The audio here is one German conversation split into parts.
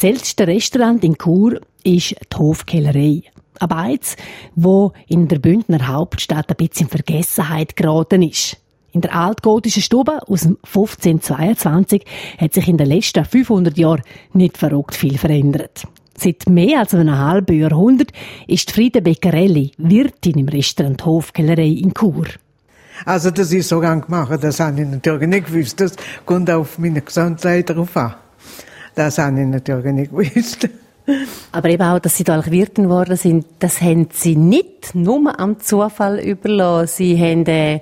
Das älteste Restaurant in Chur ist die Hofkellerei. Ein Beiz, wo in der Bündner Hauptstadt ein bisschen in Vergessenheit geraten ist. In der altgotischen Stube aus dem 1522 hat sich in den letzten 500 Jahren nicht verrückt viel verändert. Seit mehr als einem halben Jahrhundert ist Friede Beccarelli Wirtin im Restaurant Hofkellerei in Chur. Also das ist so gemacht, das habe ich natürlich nicht gewusst. Das kommt auf meine Gesundheit drauf an. Das habe ich natürlich nicht gewusst. Aber eben auch, dass Sie da Wirtin geworden sind, das haben Sie nicht nur am Zufall überlassen. Sie haben äh,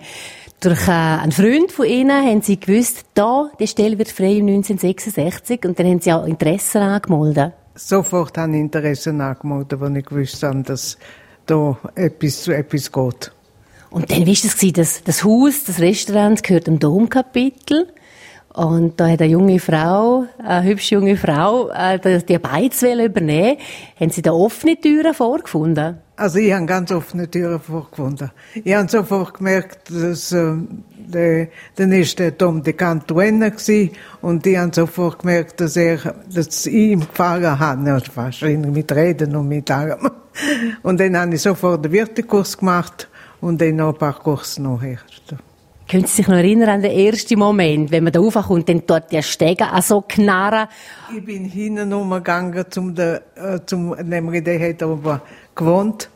durch äh, einen Freund von Ihnen haben Sie gewusst, da, die Stelle wird frei 1966 und dann haben Sie auch Interesse angemeldet. Sofort habe ich Interesse angemeldet, als ich gewusst habe, dass da etwas zu etwas geht. Und dann war es, dass das Haus, das Restaurant gehört dem Domkapitel. Und da hat eine junge Frau, eine hübsche junge Frau, äh, die Beiz übernehmen. Haben Sie da offene Türen vorgefunden? Also ich habe ganz offene Türen vorgefunden. Ich habe sofort gemerkt, dass äh, der, dann ist der Tom de Cantuena gsi und ich habe sofort gemerkt, dass er, dass ich ihm gefallen habe, also fast mit Reden und mit allem. Und dann habe ich sofort den Wirtekurs gemacht und dann noch ein paar Kurse nachher. Können Sie sich noch erinnern an den ersten Moment, wenn man da raufkommt dann dort der Stege an so knarren? Ich bin hinten umgegangen zum, der, äh, zum, nämlich der hat aber gewohnt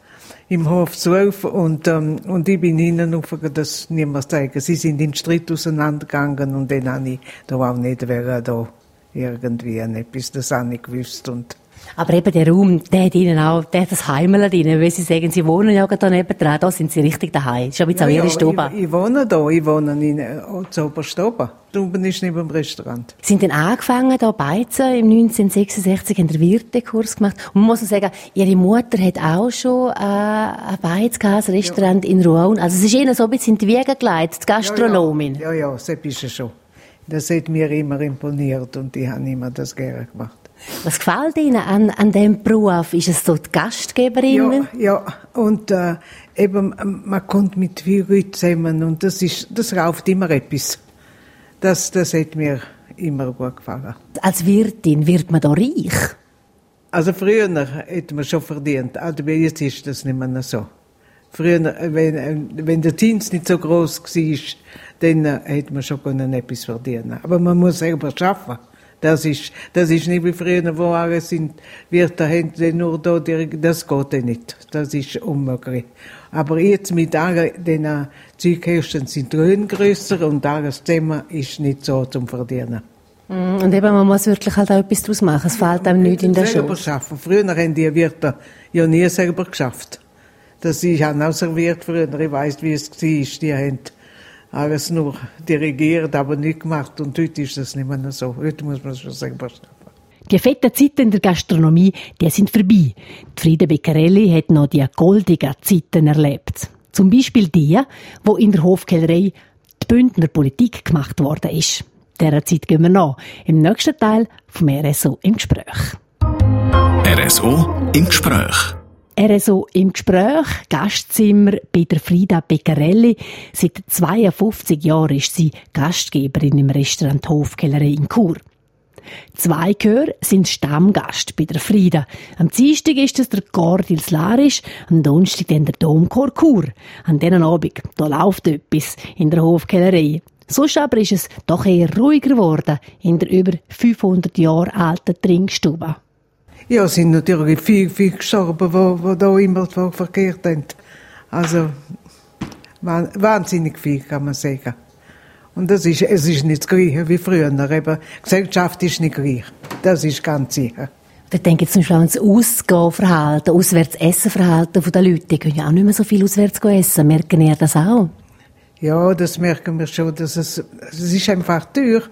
im Hof 12 und, ähm, und ich bin hinten aufgegangen, das niemand zeigen. Sie sind in Streit auseinandergegangen und dann habe ich da auch nicht, wer da irgendwie etwas, das habe ich gewusst und aber eben der Raum, der hat ihnen auch, der hat das Heimel drin, weil sie sagen, sie wohnen ja da nebenan, da sind sie richtig daheim. Das ist aber jetzt ja, auch ihre ja, Stube. Ich, ich, wohne da, ich wohne in, äh, zu Oberstoben. Oben ist neben dem Restaurant. Sie sind dann angefangen, da beizen, im 1966, haben den Wirtekurs gemacht. Und man muss sagen, ihre Mutter hat auch schon, äh, ein Beiz gehabt, ein Restaurant ja. in Rouen. Also es ist ihnen so ein bisschen in die Wiege gelegt, die Gastronomin. Ja, ja, ja, das ist schon. Das hat mir immer imponiert und ich habe immer das gerne gemacht. Was gefällt Ihnen an, an diesem Beruf? Ist es so die Gastgeberin? Ja, ja. und äh, eben, man kommt mit vielen Leuten zusammen und das, ist, das rauft immer etwas. Das, das hat mir immer gut gefallen. Als Wirtin wird man da reich? Also früher hätte man schon verdient, aber jetzt ist das nicht mehr so. Früher, wenn, wenn der Dienst nicht so groß war, dann hätte man schon etwas verdienen Aber man muss selber arbeiten. Das ist, das ist nicht wie früher, wo alle sind, wird da nur da, das geht nicht. Das ist unmöglich. Aber jetzt mit all den Zeugkästen sind die Löhne grösser und alles zusammen ist nicht so zum Verdienen. Mm, und eben, man muss wirklich halt auch etwas daraus machen. Es fehlt einem nicht in der Schule. Schaffen. Früher haben die Wirte ja nie selber geschafft. Das ich habe auch serviert früher. Ich weiss, wie es war. Die haben alles nur dirigiert, aber nicht gemacht. Und heute ist das nicht mehr so. Heute muss man es schon selber schaffen. Die fetten Zeiten in der Gastronomie, die sind vorbei. Die Friede Beccarelli hat noch die goldigen Zeiten erlebt. Zum Beispiel die, wo in der Hofkellerei die Bündner Politik gemacht worden ist. Dieser Zeit gehen wir noch im nächsten Teil vom RSO im Gespräch. RSO im Gespräch. RSO im Gespräch, Gastzimmer bei der Frida Beccarelli. Seit 52 Jahren ist sie Gastgeberin im Restaurant Hofkellerei in Chur. Zwei Chöre sind Stammgast bei der Frida. Am Dienstag ist es der Gordils Larisch, am Donnerstag dann der Domchor Chur. An diesen Abend, da läuft etwas in der Hofkellerei. Sonst aber ist es doch eher ruhiger geworden in der über 500 Jahre alten Trinkstube. Ja, es sind natürlich viele, viele gestorben, die, die da immer verkehrt haben. Also, wahnsinnig viel, kann man sagen. Und das ist, es ist nicht das Gleiche wie früher. Eben, Gesellschaft ist nicht gleich. Das ist ganz sicher. Ich denke zum Beispiel ans Ausgehverhalten, Auswärtsessenverhalten der Leute. Die können ja auch nicht mehr so viel auswärts essen. Merken ihr das auch? Ja, das merken wir schon. Dass es, es ist einfach teuer.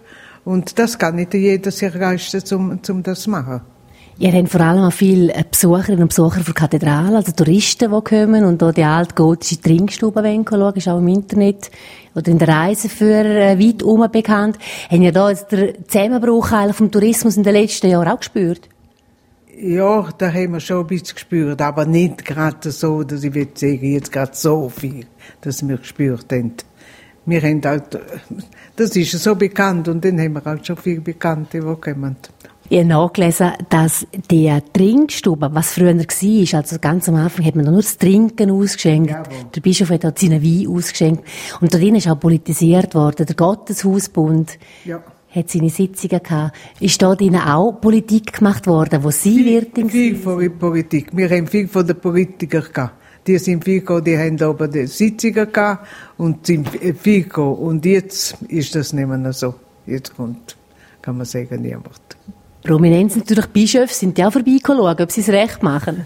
Und das kann nicht jeder sich leisten, um, um das zu machen. Ihr habt vor allem auch viele äh, Besucherinnen und Besucher von Kathedrale, also Touristen, die kommen und hier die alte gotische Trinkstube schauen, ist auch im Internet oder in der Reiseführer äh, weit herum bekannt. Haben ihr da jetzt den Zusammenbruch vom Tourismus in den letzten Jahren auch gespürt? Ja, da haben wir schon ein bisschen gespürt, aber nicht gerade so, dass ich will sagen, jetzt gerade so viel, dass wir gespürt haben. Wir haben halt, das ist so bekannt und dann haben wir halt schon viele Bekannte, die kommen. Ich habe nachgelesen, dass die Trinkstube, was früher war, also ganz am Anfang hat man nur das Trinken ausgeschenkt. Jawohl. Der Bischof hat dort seinen Wein ausgeschenkt. Und da drin ist auch politisiert worden. Der Gotteshausbund Ja. hat seine Sitzungen gehabt. Ist da drinnen auch Politik gemacht worden, wo Sie Wirtin Viel von der Politik. Wir haben viel von den Politikern gehabt. Die sind viel gekommen, die haben oben die Sitzungen gehabt und sind viel gekommen. Und jetzt ist das nicht mehr so. Jetzt kommt, kann man sagen, niemand. Prominenz natürlich Bischöfe sind ja vorbeigeschaut, ob sie es recht machen.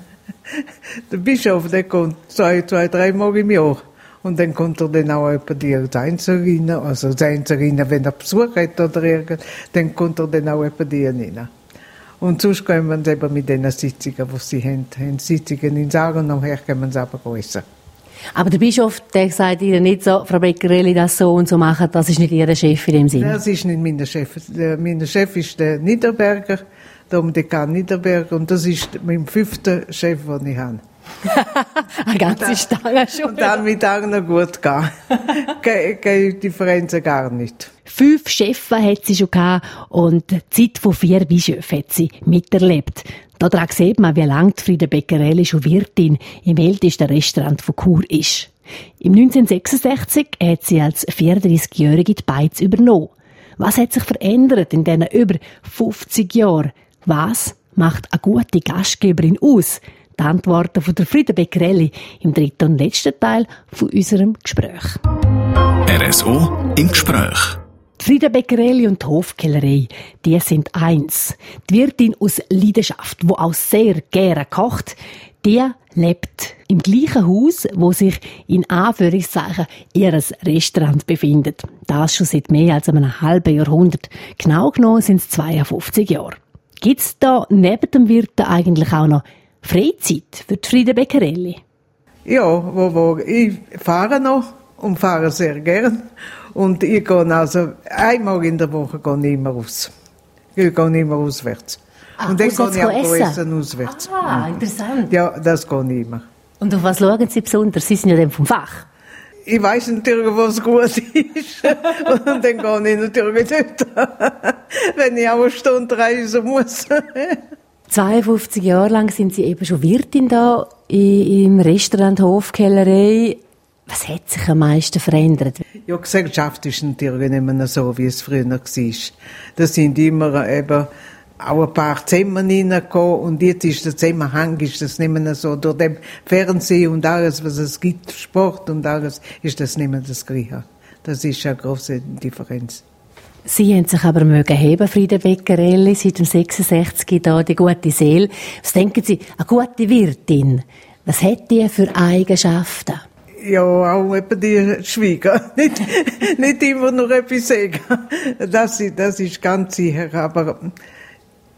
Der Bischof, der kommt zwei, zwei, drei Mal im Jahr. Und dann kommt er dann auch etwa die Einzelrinnen, also als Einzelrinnen, wenn er Besuch hat oder irgend, dann kommt er dann auch etwa die rein. Und sonst gehen wir eben mit den Sitzungen, die sie haben, haben Sitzungen in Sagen und nachher gehen wir es aber grösser. Aber der Bischof, der sagt Ihnen nicht so, Frau Beckerelli, das so und so machen, das ist nicht Ihr Chef in dem Sinn. Das ist nicht mein Chef. Mein Chef ist der Niederberger, der Dekan Niederberger, und das ist mein fünfter Chef, den ich habe. Eine ganze Stange schon. Und dann mit allen gut gehen. Keine, Differenzen gar nicht. Fünf Chefs hat sie schon gehabt und die Zeit von vier Bischöfen hat sie miterlebt. Daran sieht man, wie lange Frieda Beccarelli schon Wirtin im ältesten Restaurant von Chur ist. Im 1966 hat sie als 34-Jährige die Beiz übernommen. Was hat sich verändert in diesen über 50 Jahren? Was macht eine gute Gastgeberin aus? Die Antworten von der Frieda Beccarelli im dritten und letzten Teil von unserem Gespräch. RSO im Gespräch. Frieda Beccarelli und die Hofkellerei, die sind eins. Die Wirtin aus Leidenschaft, wo auch sehr gerne kocht, die lebt im gleichen Haus, wo sich in Anführungszeichen ihres Restaurant befindet. Das schon seit mehr als einem halben Jahrhundert. Genau genommen sind es 52 Jahre. Gibt's da neben dem Wirten eigentlich auch noch Freizeit für Frieda Beccarelli? Ja, wo, wo, ich fahre noch und fahre sehr gern. Und ich gehe also einmal in der Woche gehe ich immer raus. Ich gehe immer auswärts. Ah, und dann gehe ich auch essen? essen auswärts. Ah, interessant. Ja, das gehe ich immer. Und auf was schauen Sie besonders? Sie sind ja dann vom Fach. Ich weiß natürlich, was gut ist. und dann gehe ich natürlich dort. Wenn ich auch eine Stunde reisen muss. 52 Jahre lang sind Sie eben schon Wirtin da im Restaurant Hofkellerei. Was hat sich am meisten verändert? Ja, die Gesellschaft ist natürlich nicht mehr so, wie es früher war. Da sind immer eben auch ein paar Zimmer reingekommen und jetzt ist der Zusammenhang ist das nicht mehr so. Durch den Fernsehen und alles, was es gibt, Sport und alles, ist das nicht mehr das Gleiche. Das ist eine große Differenz. Sie haben sich aber mögen heben, Frieda Beccarelli, seit dem 66 da, die gute Seele. Was denken Sie, eine gute Wirtin, was hat die für Eigenschaften? Ja, auch eben die Schwieger. nicht, nicht immer nur etwas sagen. Das, das ist ganz sicher. Aber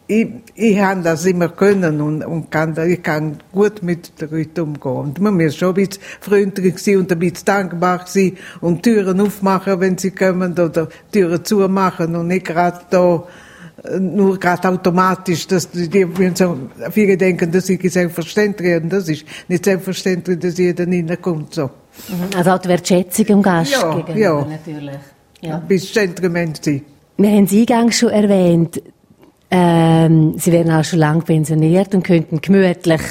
ich, ich habe das immer können und, und kann, ich kann gut mit den Leuten umgehen. Und man muss schon ein bisschen freundlich sein und ein bisschen dankbar sein und Türen aufmachen, wenn sie kommen, oder Türen zumachen und nicht gerade da nur gerade automatisch, dass die, die so, viele denken, das ist selbstverständlich und das ist nicht selbstverständlich, dass jeder reinkommt, so. Also auch die Wertschätzung dem Gast Ja, gegenüber ja. natürlich. Ja. Bis Gentleman sein. Wir haben Sie eingangs schon erwähnt, ähm, Sie werden auch schon lange pensioniert und könnten gemütlich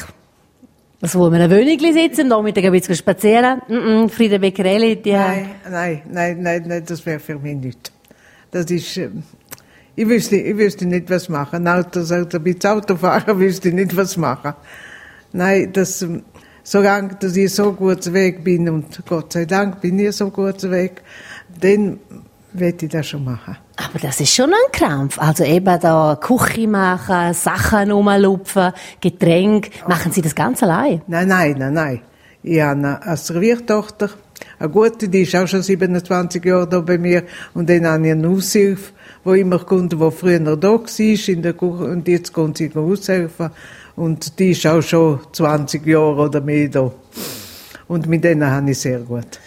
also wo wir in Wönigli sitzen, Nachmittag ein bisschen spazieren. Mm -mm, Frieda Beccarelli, die... Nein, nein, nein, nein, nein, das wäre für mich nicht. Das ist, ähm, ich wüsste, ich wüsste nicht, was machen. Auto, also ein bisschen Auto fahren, wüsste ich nicht, was machen. Nein, das, ähm, solange, dass ich so gut Weg bin, und Gott sei Dank bin ich so gut Weg, dann werde ich das schon machen. Aber das ist schon ein Krampf. Also eben da Küche machen, Sachen rumlupfen, Getränk. Machen Sie das ganz allein? Nein, nein, nein, nein. Ich habe eine eine Serviertochter, eine gute, die ist auch schon 27 Jahre da bei mir. Und dann habe ich eine Aushilfe, die immer kommt, die früher da war in der Küche und jetzt kommt sie aushelfen. Und die ist auch schon 20 Jahre oder mehr da. Und mit denen habe ich sehr gut.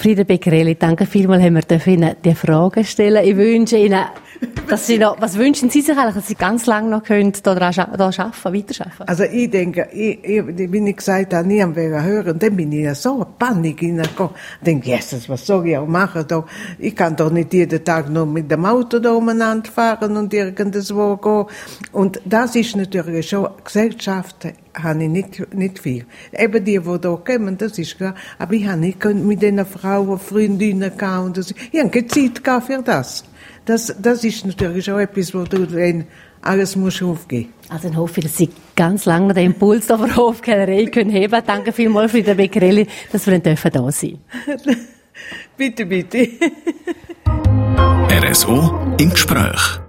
Frieda Beccarelli, danke vielmals, haben wir Ihnen die Fragen stellen. Ich wünsche Ihnen dass Sie noch, was wünschen Sie sich eigentlich, dass Sie ganz lange noch können, da da arbeiten, weiterarbeiten? Also ich denke, ich, ich, wie ich gesagt habe, nie am hören, dann bin ich ja so Panik hineingekommen. Ich denke, Jesus, was soll ich auch machen da? Ich kann doch nicht jeden Tag nur mit dem Auto da umeinander fahren und irgendwo gehen. Und das ist natürlich schon, Gesellschaft habe ich nicht, nicht viel. Eben die, die hier kommen, das ist klar. Aber ich habe nicht mit diesen Frauen, Freundinnen gehabt und. Ich habe keine Zeit für das. Das, das ist natürlich auch etwas, wo du, wenn alles muss aufgeben. Also dann hoffe ich, dass Sie ganz lange den Impuls da von Hofkellerei können heben. Danke vielmals für den Becquerelli, dass wir da sein dürfen. bitte, bitte. RSO im Gespräch.